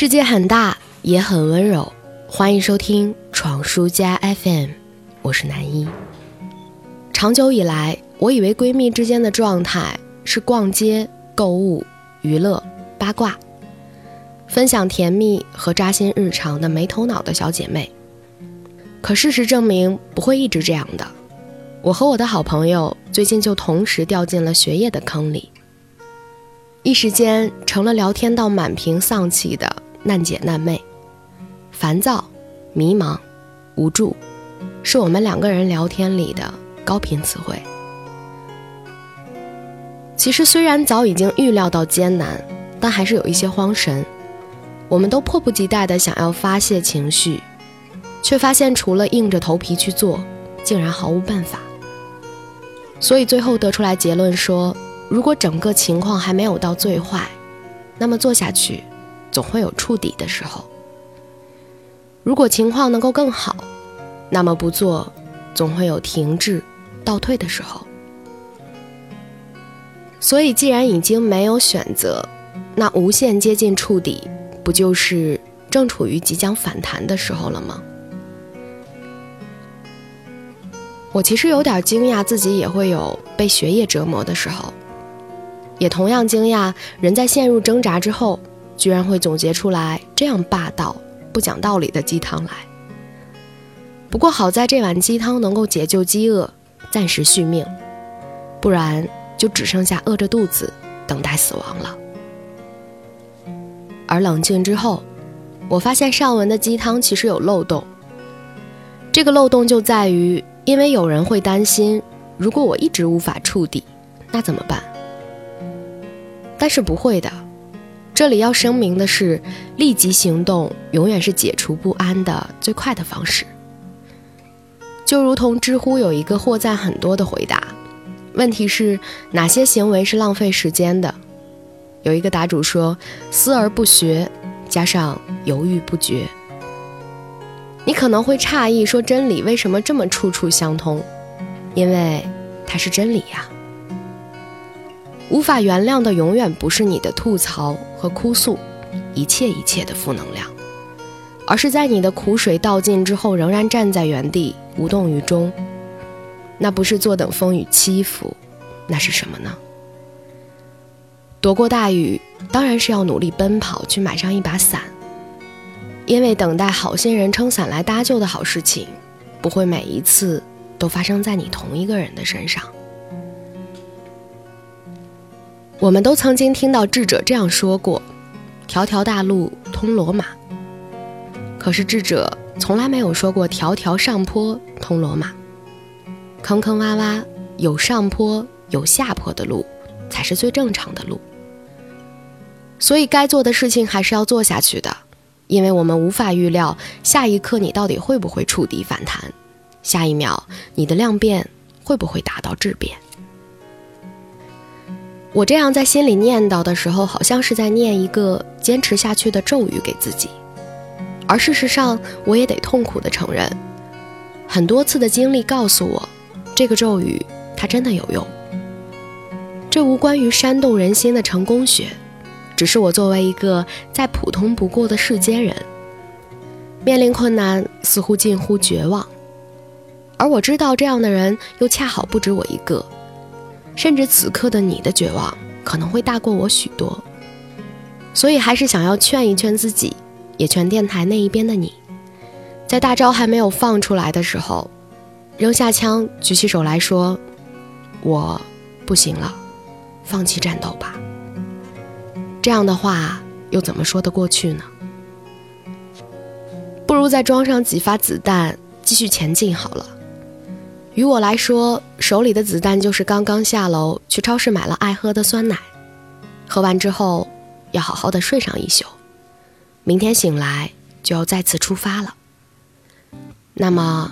世界很大，也很温柔。欢迎收听闯书家 FM，我是南一。长久以来，我以为闺蜜之间的状态是逛街、购物、娱乐、八卦，分享甜蜜和扎心日常的没头脑的小姐妹。可事实证明，不会一直这样的。我和我的好朋友最近就同时掉进了学业的坑里，一时间成了聊天到满屏丧气的难姐难妹。烦躁、迷茫、无助，是我们两个人聊天里的高频词汇。其实虽然早已经预料到艰难，但还是有一些慌神。我们都迫不及待地想要发泄情绪，却发现除了硬着头皮去做，竟然毫无办法。所以最后得出来结论说，如果整个情况还没有到最坏，那么做下去，总会有触底的时候。如果情况能够更好，那么不做，总会有停滞、倒退的时候。所以，既然已经没有选择，那无限接近触底，不就是正处于即将反弹的时候了吗？我其实有点惊讶，自己也会有被学业折磨的时候，也同样惊讶，人在陷入挣扎之后，居然会总结出来这样霸道、不讲道理的鸡汤来。不过好在这碗鸡汤能够解救饥饿，暂时续命，不然就只剩下饿着肚子等待死亡了。而冷静之后，我发现上文的鸡汤其实有漏洞。这个漏洞就在于。因为有人会担心，如果我一直无法触底，那怎么办？但是不会的。这里要声明的是，立即行动永远是解除不安的最快的方式。就如同知乎有一个获赞很多的回答，问题是哪些行为是浪费时间的？有一个答主说：思而不学，加上犹豫不决。你可能会诧异，说真理为什么这么处处相通？因为它是真理呀。无法原谅的永远不是你的吐槽和哭诉，一切一切的负能量，而是在你的苦水倒尽之后，仍然站在原地无动于衷。那不是坐等风雨欺负，那是什么呢？躲过大雨，当然是要努力奔跑去买上一把伞。因为等待好心人撑伞来搭救的好事情，不会每一次都发生在你同一个人的身上。我们都曾经听到智者这样说过：“条条大路通罗马。”可是智者从来没有说过“条条上坡通罗马”。坑坑洼洼、有上坡有下坡的路，才是最正常的路。所以该做的事情还是要做下去的。因为我们无法预料下一刻你到底会不会触底反弹，下一秒你的量变会不会达到质变。我这样在心里念叨的时候，好像是在念一个坚持下去的咒语给自己，而事实上，我也得痛苦的承认，很多次的经历告诉我，这个咒语它真的有用。这无关于煽动人心的成功学。只是我作为一个再普通不过的世间人，面临困难似乎近乎绝望，而我知道这样的人又恰好不止我一个，甚至此刻的你的绝望可能会大过我许多，所以还是想要劝一劝自己，也劝电台那一边的你，在大招还没有放出来的时候，扔下枪，举起手来说：“我不行了，放弃战斗吧。”这样的话又怎么说得过去呢？不如再装上几发子弹，继续前进好了。于我来说，手里的子弹就是刚刚下楼去超市买了爱喝的酸奶，喝完之后要好好的睡上一宿，明天醒来就要再次出发了。那么，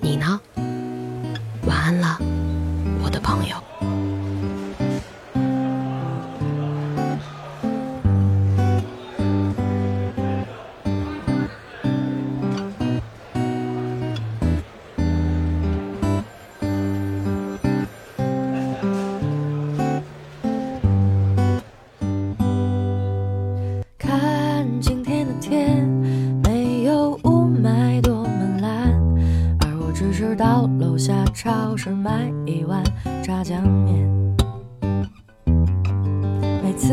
你呢？晚安了，我的朋友。超市买一碗炸酱面。每次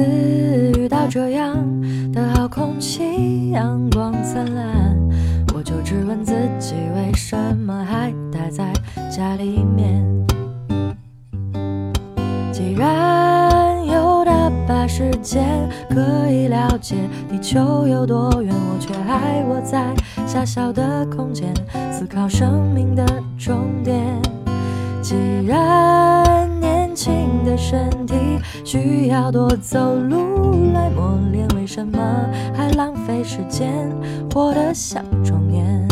遇到这样的好空气，阳光灿烂，我就质问自己，为什么还待在家里面？既然有大把时间可以了解地球有多远，我却还窝在狭小的空间，思考生命的终点。既然年轻的身体需要多走路来磨练，为什么还浪费时间活得像中年？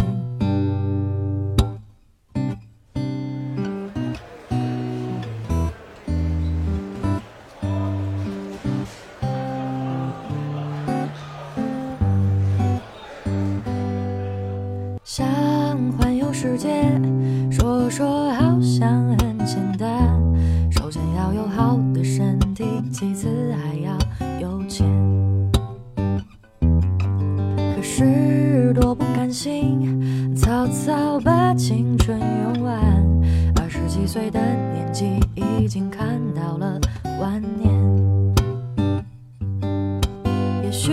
想环游世界，说说体，其次还要有钱。可是多不甘心，草草把青春用完。二十几岁的年纪，已经看到了晚年。也许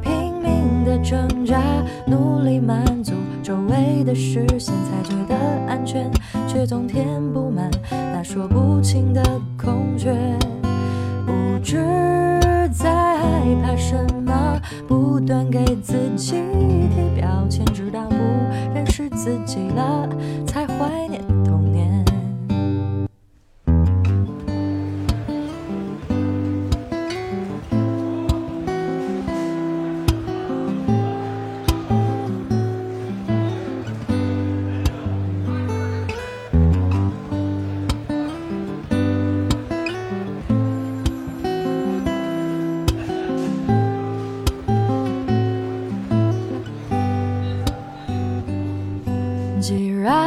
拼命的挣扎，努力满足周围的视线，才觉得安全，却总填不满那说不清的空缺。实在害怕什么，不断给自己贴标签，直到不认识自己了，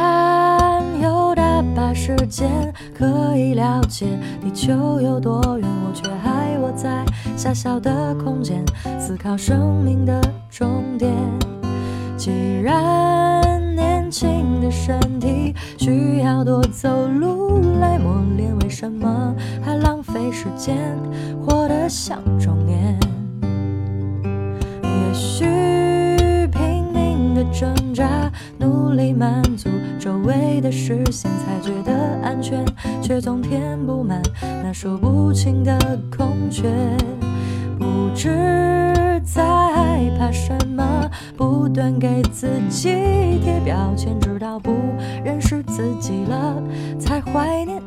然有大把时间可以了解地球有多远，我却还窝在狭小的空间，思考生命的终点。既然年轻的身体需要多走路来磨练，为什么还浪费时间活得像中年？也许拼命的挣扎，努力满足周围的视线，才觉得安全，却总填不满那说不清的空缺。不知在害怕什么，不断给自己贴标签，直到不认识自己了，才怀念